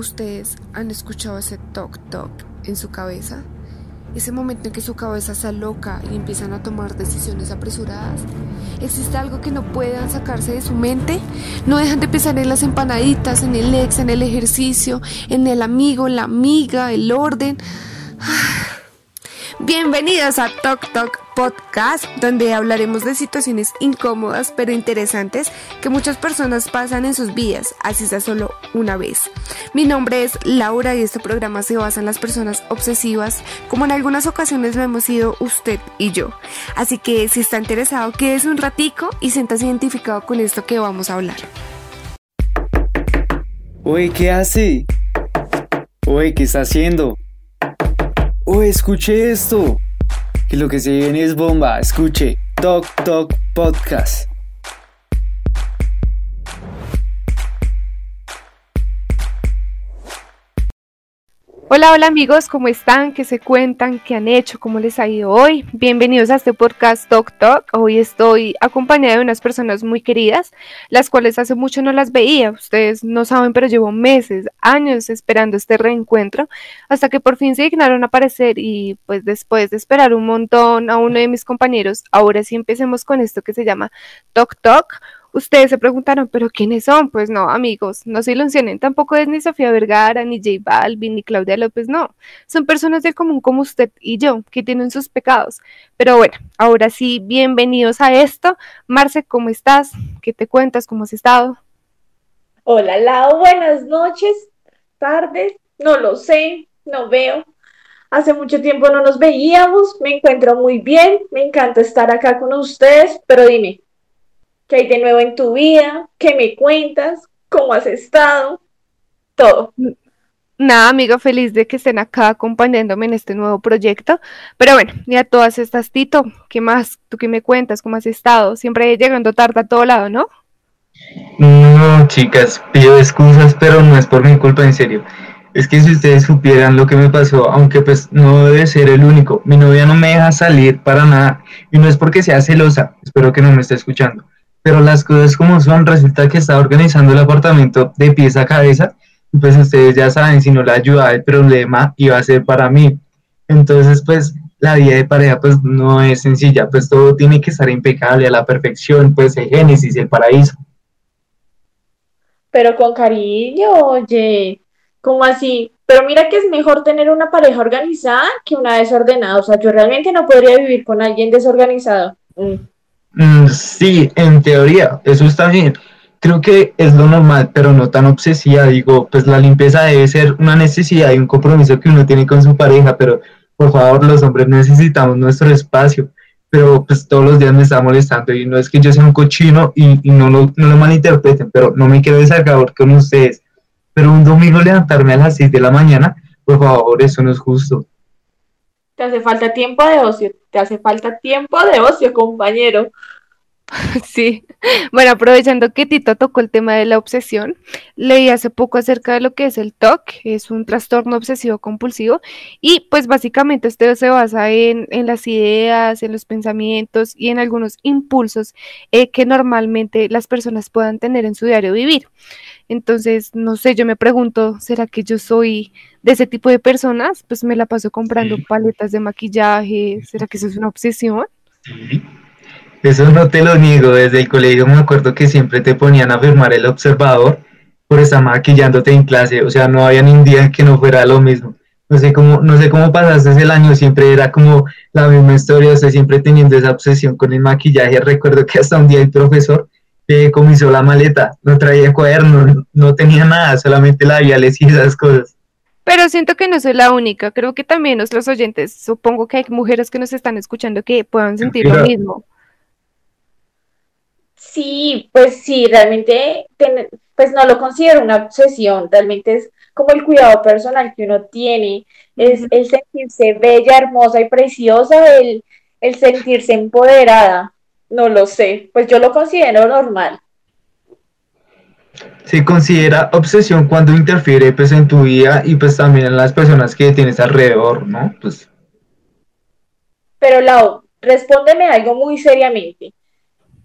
¿Ustedes han escuchado ese toc toc en su cabeza? Ese momento en que su cabeza se aloca y empiezan a tomar decisiones apresuradas. ¿Existe algo que no puedan sacarse de su mente? No dejan de pensar en las empanaditas, en el ex, en el ejercicio, en el amigo, la amiga, el orden. Bienvenidos a Talk Talk Podcast, donde hablaremos de situaciones incómodas pero interesantes que muchas personas pasan en sus vidas, así sea solo una vez. Mi nombre es Laura y este programa se basa en las personas obsesivas, como en algunas ocasiones lo hemos sido usted y yo. Así que si está interesado, quédese un ratico y siéntase identificado con esto que vamos a hablar. Oye, ¿qué hace? Oye, ¿qué está haciendo? Oh, escuche esto. Que lo que se viene es bomba. Escuche. Talk Talk Podcast. Hola, hola amigos, ¿cómo están? ¿Qué se cuentan? ¿Qué han hecho? ¿Cómo les ha ido hoy? Bienvenidos a este podcast Talk Talk. Hoy estoy acompañada de unas personas muy queridas, las cuales hace mucho no las veía. Ustedes no saben, pero llevo meses, años esperando este reencuentro, hasta que por fin se dignaron a aparecer y pues después de esperar un montón a uno de mis compañeros, ahora sí empecemos con esto que se llama Talk Talk Ustedes se preguntaron, ¿pero quiénes son? Pues no, amigos, no se ilusionen, tampoco es ni Sofía Vergara, ni J Balvin, ni Claudia López, no. Son personas del común como usted y yo, que tienen sus pecados. Pero bueno, ahora sí, bienvenidos a esto. Marce, ¿cómo estás? ¿Qué te cuentas? ¿Cómo has estado? Hola, Lau, buenas noches, tardes, no lo sé, no veo. Hace mucho tiempo no nos veíamos, me encuentro muy bien, me encanta estar acá con ustedes, pero dime, ¿Qué hay de nuevo en tu vida? ¿Qué me cuentas? ¿Cómo has estado? Todo. Nada, amigo, feliz de que estén acá acompañándome en este nuevo proyecto. Pero bueno, ya todas estas, Tito, ¿qué más? ¿Tú qué me cuentas? ¿Cómo has estado? Siempre llegando tarde a todo lado, ¿no? No, chicas, pido excusas, pero no es por mi culpa, en serio. Es que si ustedes supieran lo que me pasó, aunque pues no debe ser el único, mi novia no me deja salir para nada. Y no es porque sea celosa, espero que no me esté escuchando pero las cosas como son, resulta que está organizando el apartamento de pies a cabeza, y pues ustedes ya saben, si no la ayuda el problema iba a ser para mí. Entonces, pues la vida de pareja pues no es sencilla, pues todo tiene que estar impecable a la perfección, pues el génesis, el paraíso. Pero con cariño, oye, ¿cómo así? Pero mira que es mejor tener una pareja organizada que una desordenada. O sea, yo realmente no podría vivir con alguien desorganizado. Mm. Mm, sí, en teoría, eso está bien. Creo que es lo normal, pero no tan obsesiva. Digo, pues la limpieza debe ser una necesidad y un compromiso que uno tiene con su pareja, pero por favor, los hombres necesitamos nuestro espacio. Pero pues todos los días me está molestando y no es que yo sea un cochino y, no, lo, malinterpreten, pero no me quiero desacabar con ustedes. Pero un domingo levantarme a las 6 de la mañana, por favor, eso no es justo. Te hace falta tiempo de ocio, te hace falta tiempo de ocio, compañero. Sí, bueno, aprovechando que Tito tocó el tema de la obsesión, leí hace poco acerca de lo que es el TOC, es un trastorno obsesivo compulsivo, y pues básicamente este se basa en, las ideas, en los pensamientos y en algunos impulsos eh, que normalmente las personas puedan tener en su diario vivir. Entonces, no sé, yo me pregunto, ¿será que yo soy de ese tipo de personas? Pues me la paso comprando paletas de maquillaje, ¿será que eso es una obsesión? Sí. Eso no te lo niego, desde el colegio me acuerdo que siempre te ponían a firmar el observador por estar maquillándote en clase, o sea, no había ni un día que no fuera lo mismo. No sé cómo, no sé cómo pasaste el año, siempre era como la misma historia, o sea, siempre teniendo esa obsesión con el maquillaje. Recuerdo que hasta un día el profesor comisó la maleta, no traía cuaderno, no tenía nada, solamente labiales y esas cosas. Pero siento que no soy la única, creo que también nuestros oyentes, supongo que hay mujeres que nos están escuchando que puedan sentir lo mismo. Sí, pues sí, realmente, pues no lo considero una obsesión, realmente es como el cuidado personal que uno tiene, es el sentirse bella, hermosa y preciosa, el, el sentirse empoderada. No lo sé, pues yo lo considero normal. Se considera obsesión cuando interfiere pues en tu vida y pues también en las personas que tienes alrededor, ¿no? Pues. Pero Lau, respóndeme algo muy seriamente.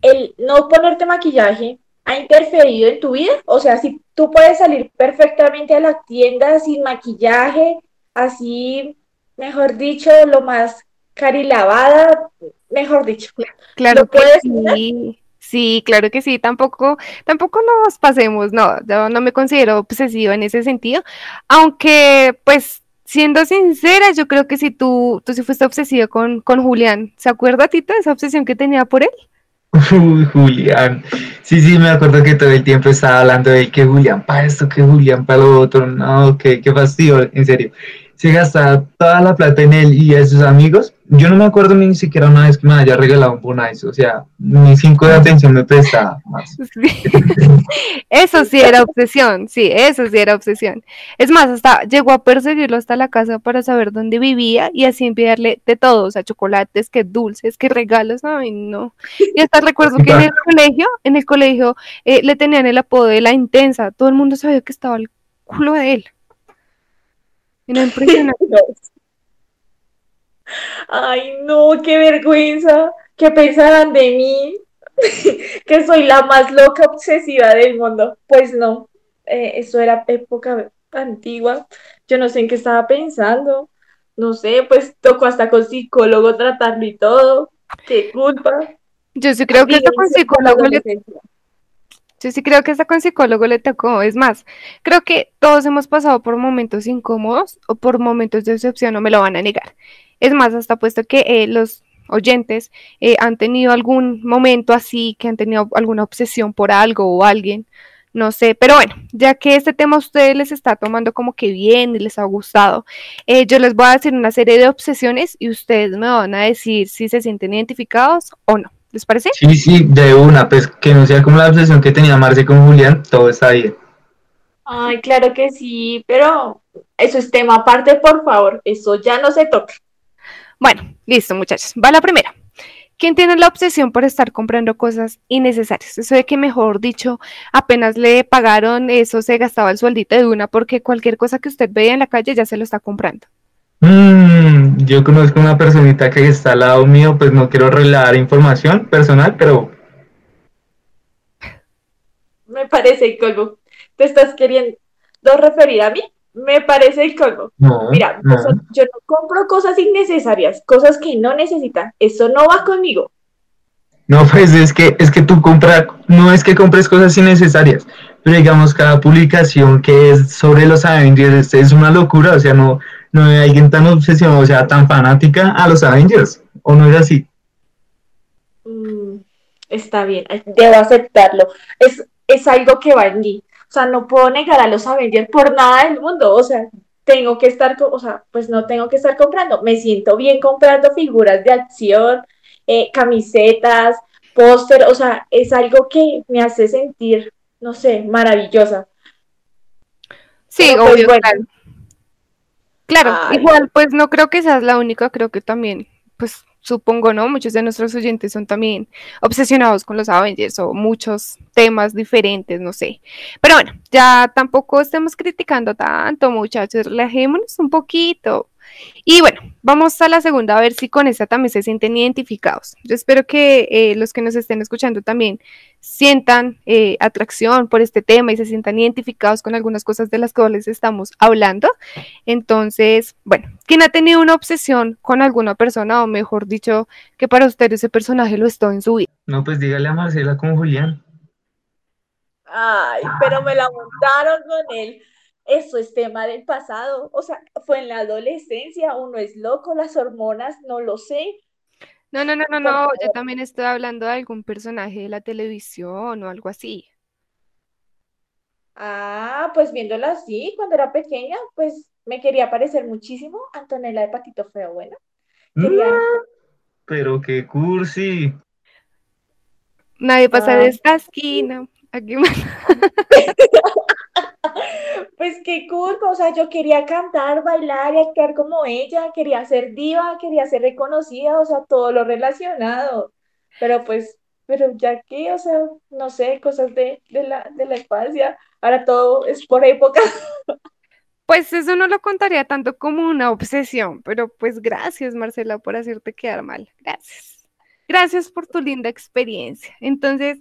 El no ponerte maquillaje ha interferido en tu vida? O sea, si tú puedes salir perfectamente a la tienda sin maquillaje, así, mejor dicho, lo más carilavada, mejor dicho. Claro que sí. Sí, claro que sí, tampoco, tampoco nos pasemos, no, yo no me considero obsesiva en ese sentido, aunque pues siendo sincera, yo creo que si tú, tú sí fuiste obsesiva con, con Julián, ¿se acuerda Tito de esa obsesión que tenía por él? Uy, Julián. Sí, sí, me acuerdo que todo el tiempo estaba hablando de que Julián para esto, que Julián para lo otro. No, qué, qué fastidio, en serio se gasta toda la plata en él y a sus amigos. Yo no me acuerdo ni siquiera una vez que me haya regalado un Bonais, o sea, ni cinco de atención me presta más. Eso sí era obsesión, sí, eso sí era obsesión. Es más, hasta llegó a perseguirlo hasta la casa para saber dónde vivía y así enviarle de todo, o sea, chocolates, que dulces, que regalos, ay no. Y hasta recuerdo que en el colegio, en el colegio eh, le tenían el apodo de la intensa, todo el mundo sabía que estaba el culo de él. Ay, no, qué vergüenza. ¿Qué pensarán de mí? que soy la más loca obsesiva del mundo. Pues no, eh, eso era época antigua. Yo no sé en qué estaba pensando. No sé, pues tocó hasta con psicólogo tratarlo y todo. Qué culpa. Yo sí creo que hasta con psicólogo sí creo que hasta con psicólogo le tocó. Es más, creo que todos hemos pasado por momentos incómodos o por momentos de decepción, no me lo van a negar. Es más, hasta puesto que eh, los oyentes eh, han tenido algún momento así, que han tenido alguna obsesión por algo o alguien, no sé, pero bueno, ya que este tema a ustedes les está tomando como que bien y les ha gustado, eh, yo les voy a decir una serie de obsesiones y ustedes me van a decir si se sienten identificados o no. ¿Les parece? Sí, sí, de una, pues que no sea como la obsesión que tenía Marce con Julián, todo está bien. Ay, claro que sí, pero eso es tema aparte, por favor, eso ya no se toca. Bueno, listo, muchachos. Va la primera. ¿Quién tiene la obsesión por estar comprando cosas innecesarias? Eso de que, mejor dicho, apenas le pagaron eso, se gastaba el sueldito de una porque cualquier cosa que usted vea en la calle ya se lo está comprando. Mm, yo conozco una personita que está al lado mío, pues no quiero revelar información personal, pero... Me parece el colmo. ¿Te estás queriendo referir a mí? Me parece el colmo. Mira, yo no compro cosas innecesarias, cosas que no necesitan. Eso no va conmigo. No, pues es que es que tú compras, no es que compres cosas innecesarias, pero digamos cada publicación que es sobre los Avengers es una locura, o sea, no, no hay alguien tan obsesionado, o sea, tan fanática a los Avengers, ¿o no es así? Mm, está bien, debo aceptarlo. Es, es algo que va en mí. O sea, no puedo negar a los Avengers por nada del mundo. O sea, tengo que estar, o sea, pues no tengo que estar comprando. Me siento bien comprando figuras de acción, eh, camisetas, póster. O sea, es algo que me hace sentir, no sé, maravillosa. Sí, pues, obvio. Claro, igual, pues no creo que seas la única, creo que también, pues supongo, ¿no? Muchos de nuestros oyentes son también obsesionados con los Avengers o muchos temas diferentes, no sé. Pero bueno, ya tampoco estemos criticando tanto, muchachos, relajémonos un poquito. Y bueno, vamos a la segunda a ver si con esta también se sienten identificados. Yo espero que eh, los que nos estén escuchando también sientan eh, atracción por este tema y se sientan identificados con algunas cosas de las que les estamos hablando. Entonces, bueno, ¿quién ha tenido una obsesión con alguna persona o mejor dicho, que para usted ese personaje lo está en su vida? No, pues dígale a Marcela con Julián. Ay, pero me la montaron con él eso es tema del pasado, o sea, fue en la adolescencia, uno es loco, las hormonas, no lo sé. No, no, no, no, no, yo también estoy hablando de algún personaje de la televisión o algo así. Ah, pues viéndola así, cuando era pequeña, pues me quería parecer muchísimo Antonella de Patito Feo, bueno. Quería... Mm, pero qué cursi. Nadie pasa de esta esquina. Aquí Pues qué culpa, o sea, yo quería cantar, bailar y actuar como ella, quería ser diva, quería ser reconocida, o sea, todo lo relacionado. Pero pues, pero ya que, o sea, no sé, cosas de, la, de la infancia, ahora todo es por época. Pues eso no lo contaría tanto como una obsesión, pero pues gracias Marcela por hacerte quedar mal. Gracias. Gracias por tu linda experiencia. Entonces,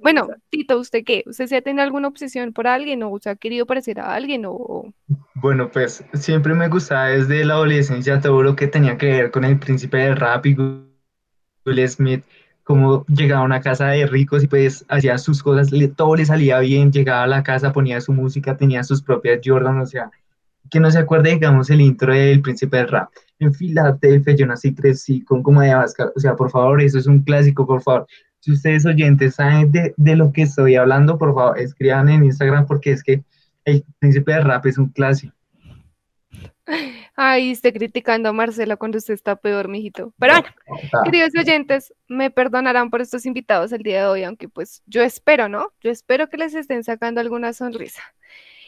bueno, Tito, ¿usted qué? ¿Usted se ha tenido alguna obsesión por alguien o se ha querido parecer a alguien o...? Bueno, pues siempre me gustaba desde la adolescencia todo lo que tenía que ver con el príncipe del rap y Will Smith, como llegaba a una casa de ricos y pues hacía sus cosas, todo le salía bien, llegaba a la casa, ponía su música, tenía sus propias Jordan, o sea, que no se acuerde, digamos, el intro del príncipe del rap en Filadelfia, yo nací, crecí con como de Abascal, o sea, por favor, eso es un clásico, por favor. Si ustedes oyentes saben de, de lo que estoy hablando, por favor, escriban en Instagram porque es que el príncipe de rap es un clásico. Ay, estoy criticando a Marcela cuando usted está peor, mijito. Pero bueno, queridos oyentes, me perdonarán por estos invitados el día de hoy, aunque pues yo espero, ¿no? Yo espero que les estén sacando alguna sonrisa.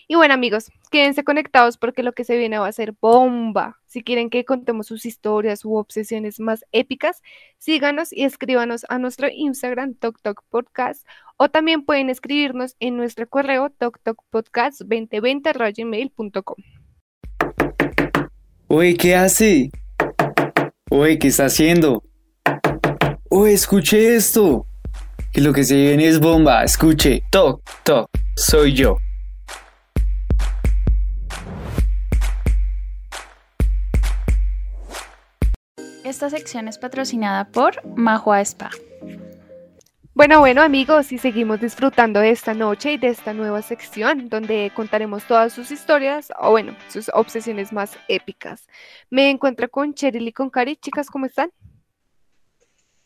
Y bueno, amigos, quédense conectados porque lo que se viene va a ser bomba. Si quieren que contemos sus historias u obsesiones más épicas, síganos y escríbanos a nuestro Instagram TokTok Podcast o también pueden escribirnos en nuestro correo toktokpodcast2020.gmail.com. Oye, ¿qué hace? Oye, ¿qué está haciendo? Oye, escuche esto. Que lo que se viene es bomba. Escuche. Toc, toc. Soy yo. Esta sección es patrocinada por Mahua Spa. Bueno, bueno amigos, y seguimos disfrutando de esta noche y de esta nueva sección donde contaremos todas sus historias o bueno, sus obsesiones más épicas. Me encuentro con Cheryl y con Cari. Chicas, ¿cómo están?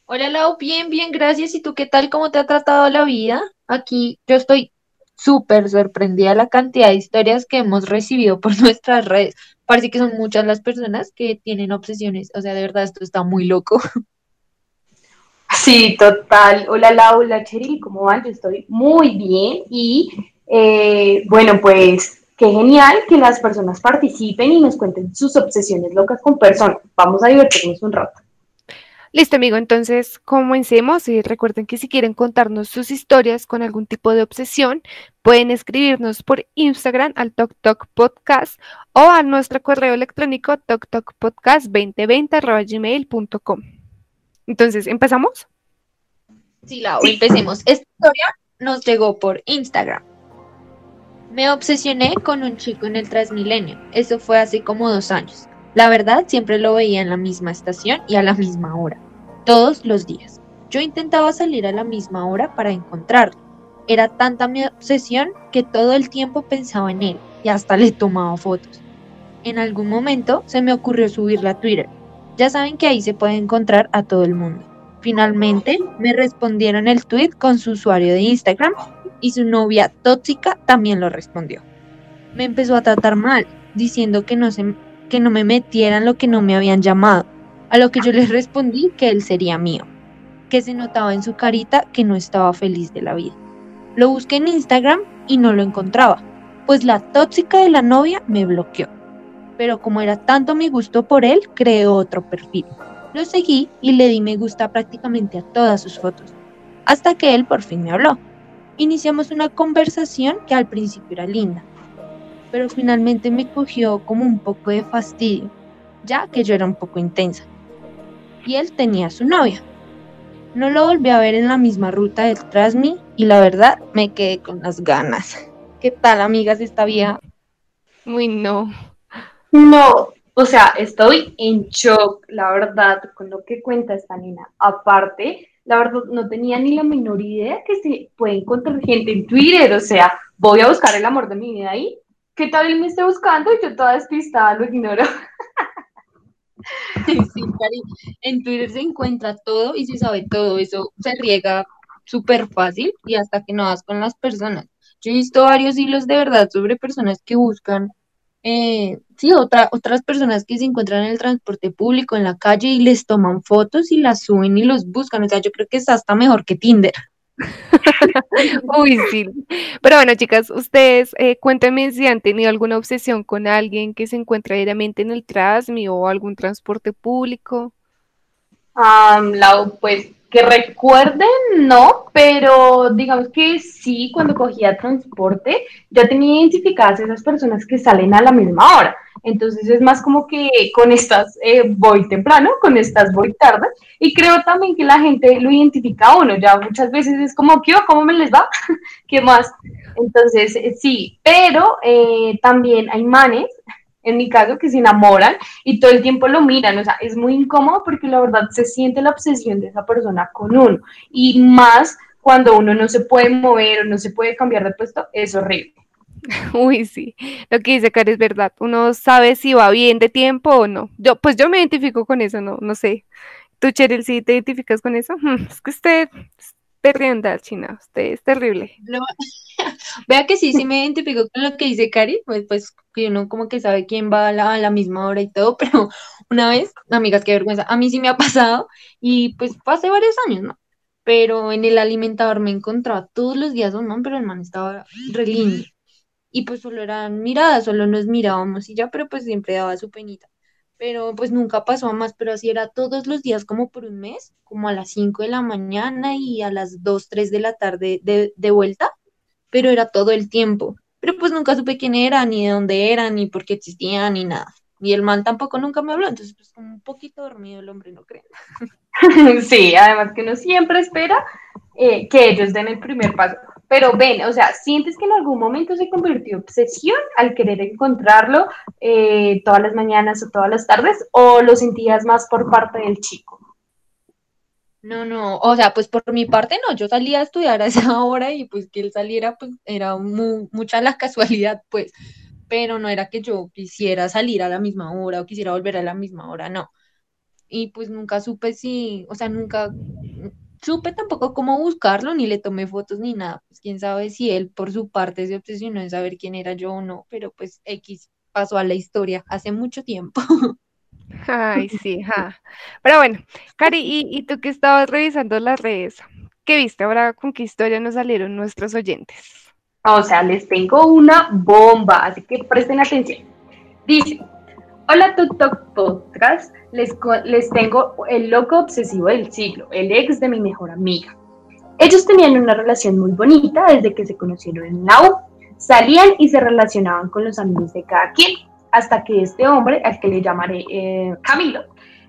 Hola Lau, bien, bien, gracias. ¿Y tú qué tal? ¿Cómo te ha tratado la vida? Aquí yo estoy súper sorprendida la cantidad de historias que hemos recibido por nuestras redes parece que son muchas las personas que tienen obsesiones. O sea, de verdad, esto está muy loco. Sí, total. Hola, Laura, hola, Cheryl, ¿cómo van? Yo estoy muy bien y eh, bueno, pues qué genial que las personas participen y nos cuenten sus obsesiones locas con personas. Vamos a divertirnos un rato. Listo, amigo. Entonces, comencemos y recuerden que si quieren contarnos sus historias con algún tipo de obsesión, pueden escribirnos por Instagram al Tok Podcast o a nuestro correo electrónico toktokpodcast2020.gmail.com. Entonces, ¿empezamos? Sí, Lau, empecemos. Esta historia nos llegó por Instagram. Me obsesioné con un chico en el Transmilenio. Eso fue hace como dos años. La verdad, siempre lo veía en la misma estación y a la misma hora, todos los días. Yo intentaba salir a la misma hora para encontrarlo. Era tanta mi obsesión que todo el tiempo pensaba en él y hasta le tomaba fotos. En algún momento se me ocurrió subirla a Twitter. Ya saben que ahí se puede encontrar a todo el mundo. Finalmente me respondieron el tweet con su usuario de Instagram y su novia tóxica también lo respondió. Me empezó a tratar mal, diciendo que no se que no me metieran lo que no me habían llamado, a lo que yo les respondí que él sería mío, que se notaba en su carita que no estaba feliz de la vida. Lo busqué en Instagram y no lo encontraba, pues la tóxica de la novia me bloqueó. Pero como era tanto mi gusto por él, creé otro perfil. Lo seguí y le di me gusta prácticamente a todas sus fotos, hasta que él por fin me habló. Iniciamos una conversación que al principio era linda, pero finalmente me cogió como un poco de fastidio, ya que yo era un poco intensa. Y él tenía su novia. No lo volví a ver en la misma ruta detrás de mí y la verdad me quedé con las ganas. ¿Qué tal, amigas, esta vieja? Uy, no. No, o sea, estoy en shock, la verdad, con lo que cuenta esta nena. Aparte, la verdad, no tenía ni la menor idea que se puede encontrar gente en Twitter. O sea, voy a buscar el amor de mi vida ahí ¿qué tal me esté buscando? Y yo toda despistada lo ignoro. Sí, Cari, en Twitter se encuentra todo y se sabe todo, eso se riega súper fácil y hasta que no vas con las personas. Yo he visto varios hilos de verdad sobre personas que buscan, eh, sí, otra, otras personas que se encuentran en el transporte público, en la calle y les toman fotos y las suben y los buscan. O sea, yo creo que es hasta mejor que Tinder. Uy, sí. Pero bueno, chicas, ustedes eh, cuéntenme si han tenido alguna obsesión con alguien que se encuentra diariamente en el Trasmi o algún transporte público. Um, pues que recuerden, no, pero digamos que sí, cuando cogía transporte, ya tenía identificadas esas personas que salen a la misma hora. Entonces es más como que con estas eh, voy temprano, con estas voy tarde. Y creo también que la gente lo identifica a uno. Ya muchas veces es como, ¿qué? ¿Cómo me les va? ¿Qué más? Entonces, eh, sí, pero eh, también hay manes en mi caso, que se enamoran y todo el tiempo lo miran. O sea, es muy incómodo porque la verdad se siente la obsesión de esa persona con uno. Y más cuando uno no se puede mover o no se puede cambiar de puesto, es horrible. Uy, sí, lo que dice Cari es verdad. Uno sabe si va bien de tiempo o no. Yo, pues yo me identifico con eso, no, no sé. ¿Tú, Cheryl, sí te identificas con eso? Es que usted es terrible, China, usted es terrible. No, Vea que sí, sí me identifico con lo que dice Cari, pues, pues que uno como que sabe quién va a la, a la misma hora y todo, pero una vez, amigas, qué vergüenza, a mí sí me ha pasado y pues fue hace varios años, ¿no? Pero en el alimentador me encontraba todos los días un man, pero el man estaba re lindo. Y pues solo eran miradas, solo nos mirábamos y ya, pero pues siempre daba su penita. Pero pues nunca pasó a más, pero así era todos los días como por un mes, como a las 5 de la mañana y a las 2, 3 de la tarde de, de vuelta pero era todo el tiempo. Pero pues nunca supe quién era, ni de dónde era, ni por qué existía, ni nada. Y el man tampoco nunca me habló, entonces pues como un poquito dormido el hombre, no creo. sí, además que uno siempre espera eh, que ellos den el primer paso. Pero ven, o sea, ¿sientes que en algún momento se convirtió en obsesión al querer encontrarlo eh, todas las mañanas o todas las tardes? ¿O lo sentías más por parte del chico? No, no, o sea, pues por mi parte no, yo salía a estudiar a esa hora y pues que él saliera, pues era mucha la casualidad, pues, pero no era que yo quisiera salir a la misma hora o quisiera volver a la misma hora, no. Y pues nunca supe si, o sea, nunca supe tampoco cómo buscarlo, ni le tomé fotos ni nada, pues quién sabe si él por su parte se obsesionó en saber quién era yo o no, pero pues X pasó a la historia hace mucho tiempo. Ay, sí. Pero bueno, Cari, ¿y, tú que estabas revisando las redes? ¿Qué viste ahora? ¿Con qué historia nos salieron nuestros oyentes? O sea, les tengo una bomba, así que presten atención. Dice, hola TikTok Podcast, les, les tengo el loco obsesivo del siglo, el ex de mi mejor amiga. Ellos tenían una relación muy bonita desde que se conocieron en la U. Salían y se relacionaban con los amigos de cada quien hasta que este hombre, al que le llamaré eh, Camilo,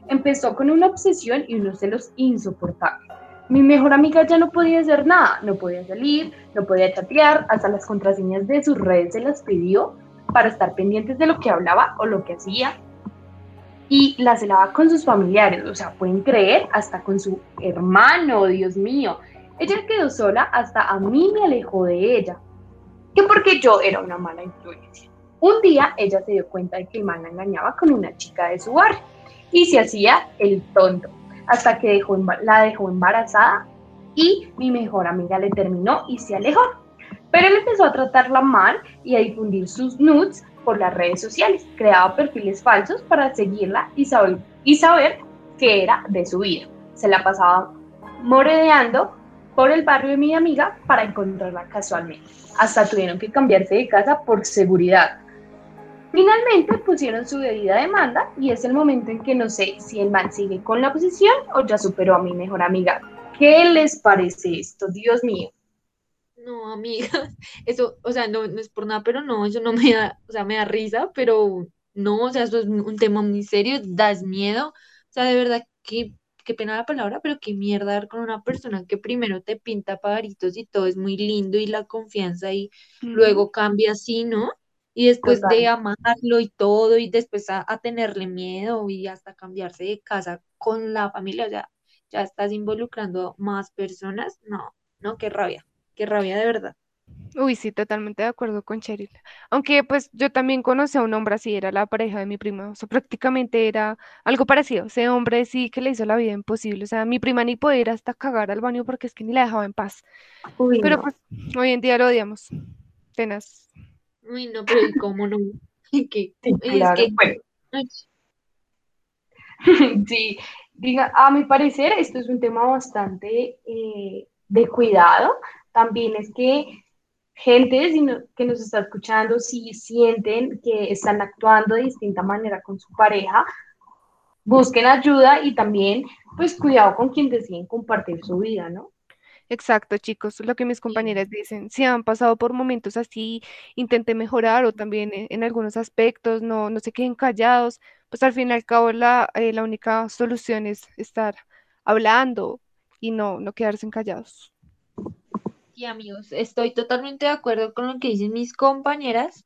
empezó con una obsesión y unos celos insoportables. Mi mejor amiga ya no podía hacer nada, no podía salir, no podía chatear, hasta las contraseñas de sus redes se las pidió para estar pendientes de lo que hablaba o lo que hacía. Y la celaba con sus familiares, o sea, pueden creer, hasta con su hermano, Dios mío. Ella quedó sola, hasta a mí me alejó de ella. Que porque yo era una mala influencia. Un día ella se dio cuenta de que el man la engañaba con una chica de su barrio y se hacía el tonto hasta que la dejó embarazada y mi mejor amiga le terminó y se alejó. Pero él empezó a tratarla mal y a difundir sus nudes por las redes sociales. Creaba perfiles falsos para seguirla y saber, y saber qué era de su vida. Se la pasaba moredeando por el barrio de mi amiga para encontrarla casualmente. Hasta tuvieron que cambiarse de casa por seguridad. Finalmente pusieron su debida demanda y es el momento en que no sé si el man sigue con la posición o ya superó a mi mejor amiga. ¿Qué les parece esto? Dios mío. No, amiga, eso, o sea, no, no es por nada, pero no, eso no me da, o sea, me da risa, pero no, o sea, eso es un tema muy serio, das miedo, o sea, de verdad, qué, qué pena la palabra, pero qué mierda dar con una persona que primero te pinta pajaritos y todo es muy lindo y la confianza y luego cambia así, ¿no? Y después de amarlo y todo, y después a, tenerle miedo y hasta cambiarse de casa con la familia, o sea, ya estás involucrando más personas, no, no, qué rabia, qué rabia de verdad. Uy, sí, totalmente de acuerdo con Cheryl. Aunque pues yo también conocí a un hombre así, era la pareja de mi prima, o sea, prácticamente era algo parecido. Ese hombre sí que le hizo la vida imposible, o sea, mi prima ni podía ir hasta cagar al baño porque es que ni la dejaba en paz. Pero pues hoy en día lo odiamos. Tenaz. Uy, no, pero ¿y cómo no? Sí, claro. sí, diga, a mi parecer esto es un tema bastante eh, de cuidado. También es que gente que nos está escuchando, si sienten que están actuando de distinta manera con su pareja, busquen ayuda y también, pues, cuidado con quien deciden compartir su vida, ¿no? Exacto, chicos, lo que mis compañeras dicen, si han pasado por momentos así, intenten mejorar o también en, en algunos aspectos, no, no se queden callados, pues al fin y al cabo la, eh, la única solución es estar hablando y no, no quedarse callados. Sí, amigos, estoy totalmente de acuerdo con lo que dicen mis compañeras.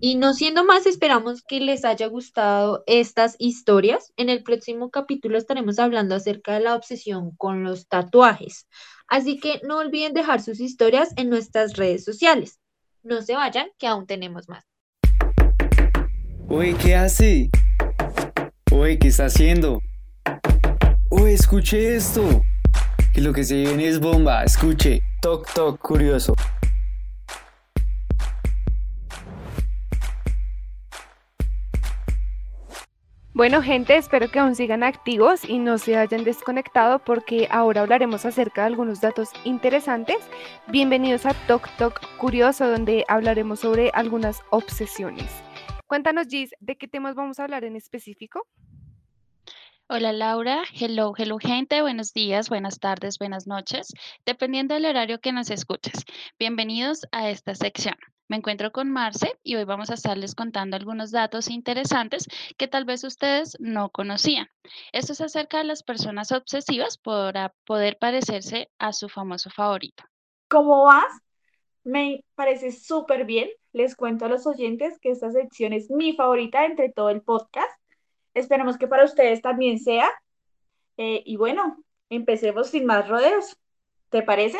Y no siendo más, esperamos que les haya gustado estas historias. En el próximo capítulo estaremos hablando acerca de la obsesión con los tatuajes. Así que no olviden dejar sus historias en nuestras redes sociales. No se vayan, que aún tenemos más. Uy, ¿qué hace? Uy, ¿qué está haciendo? Uy, escuche esto. Que lo que se viene es bomba. Escuche. Toc, toc, curioso. Bueno, gente, espero que aún sigan activos y no se hayan desconectado porque ahora hablaremos acerca de algunos datos interesantes. Bienvenidos a Tok Tok Curioso, donde hablaremos sobre algunas obsesiones. Cuéntanos, Gis, ¿de qué temas vamos a hablar en específico? Hola Laura, hello, hello gente, buenos días, buenas tardes, buenas noches, dependiendo del horario que nos escuches. Bienvenidos a esta sección. Me encuentro con Marce y hoy vamos a estarles contando algunos datos interesantes que tal vez ustedes no conocían. Esto es acerca de las personas obsesivas para poder parecerse a su famoso favorito. ¿Cómo vas? Me parece súper bien. Les cuento a los oyentes que esta sección es mi favorita entre todo el podcast. Esperamos que para ustedes también sea. Eh, y bueno, empecemos sin más rodeos. ¿Te parece?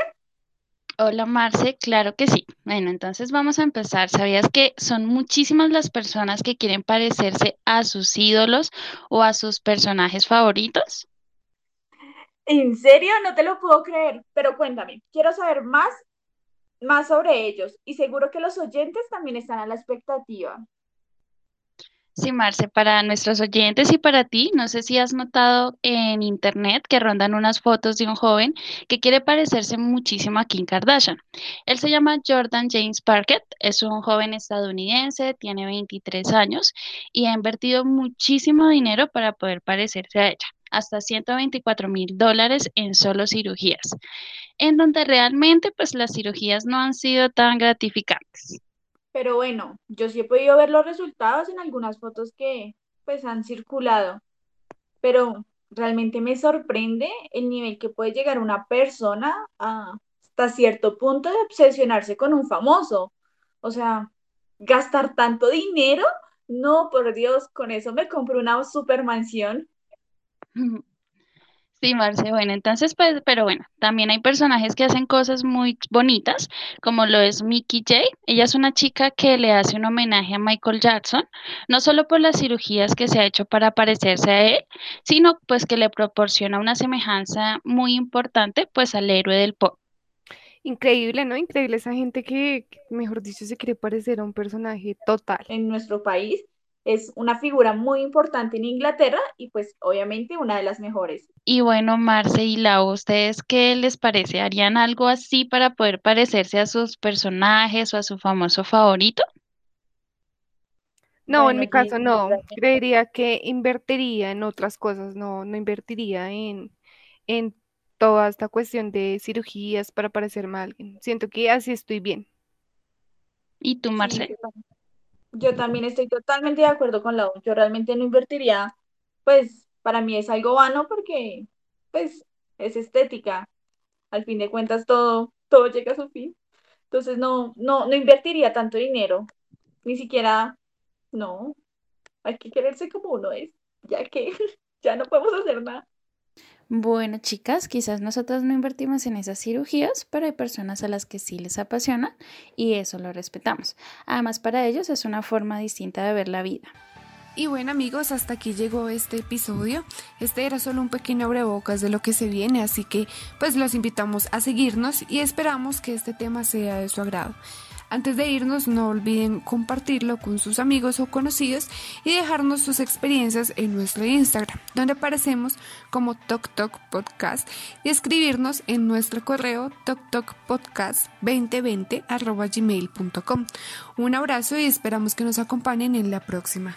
Hola Marce, claro que sí. Bueno, entonces vamos a empezar. ¿Sabías que son muchísimas las personas que quieren parecerse a sus ídolos o a sus personajes favoritos? ¿En serio? No te lo puedo creer. Pero cuéntame, quiero saber más, más sobre ellos y seguro que los oyentes también están a la expectativa. Sí, Marce, para nuestros oyentes y para ti, no sé si has notado en internet que rondan unas fotos de un joven que quiere parecerse muchísimo a Kim Kardashian. Él se llama Jordan James Parkett, es un joven estadounidense, tiene 23 años y ha invertido muchísimo dinero para poder parecerse a ella, hasta 124 mil dólares en solo cirugías, en donde realmente pues las cirugías no han sido tan gratificantes. Pero bueno, yo sí he podido ver los resultados en algunas fotos que pues han circulado. Pero realmente me sorprende el nivel que puede llegar una persona a, hasta cierto punto de obsesionarse con un famoso. O sea, gastar tanto dinero, no, por Dios, con eso me compro una supermansión. Sí, Marce, bueno, entonces, pues, pero bueno, también hay personajes que hacen cosas muy bonitas, como lo es Mickey J. Ella es una chica que le hace un homenaje a Michael Jackson, no solo por las cirugías que se ha hecho para parecerse a él, sino pues que le proporciona una semejanza muy importante, pues, al héroe del pop. Increíble, ¿no? Increíble esa gente que, que, mejor dicho, se quiere parecer a un personaje total. En nuestro país es una figura muy importante en Inglaterra y pues obviamente una de las mejores. Y bueno, Marce y Lau, ¿ustedes qué les parece? ¿Harían algo así para poder parecerse a sus personajes o a su famoso favorito? No, en mi caso sí, no. Creería que invertiría en otras cosas, no, no invertiría en, en toda esta cuestión de cirugías para parecerme a alguien. Siento que así estoy bien. ¿Y tú, Sí, Marce? también. Yo también estoy totalmente de acuerdo con Lau. Yo realmente no invertiría, pues para mí es algo vano porque pues es estética. Al fin de cuentas todo, todo llega a su fin. Entonces no, no, no invertiría tanto dinero. Ni siquiera, no, hay que quererse como uno es, ya que ya no podemos hacer nada. Bueno, chicas, quizás nosotros no invertimos en esas cirugías, pero hay personas a las que sí les apasiona y eso lo respetamos. Además, para ellos es una forma distinta de ver la vida. Y bueno amigos, hasta aquí llegó este episodio. Este era solo un pequeño abrebocas de lo que se viene, así que pues los invitamos a seguirnos y esperamos que este tema sea de su agrado. Antes de irnos, no olviden compartirlo con sus amigos o conocidos y dejarnos sus experiencias en nuestro Instagram, donde aparecemos como Tok Tok Podcast y escribirnos en nuestro correo toktokpodcast2020 arroba gmail.com. Un abrazo y esperamos que nos acompañen en la próxima.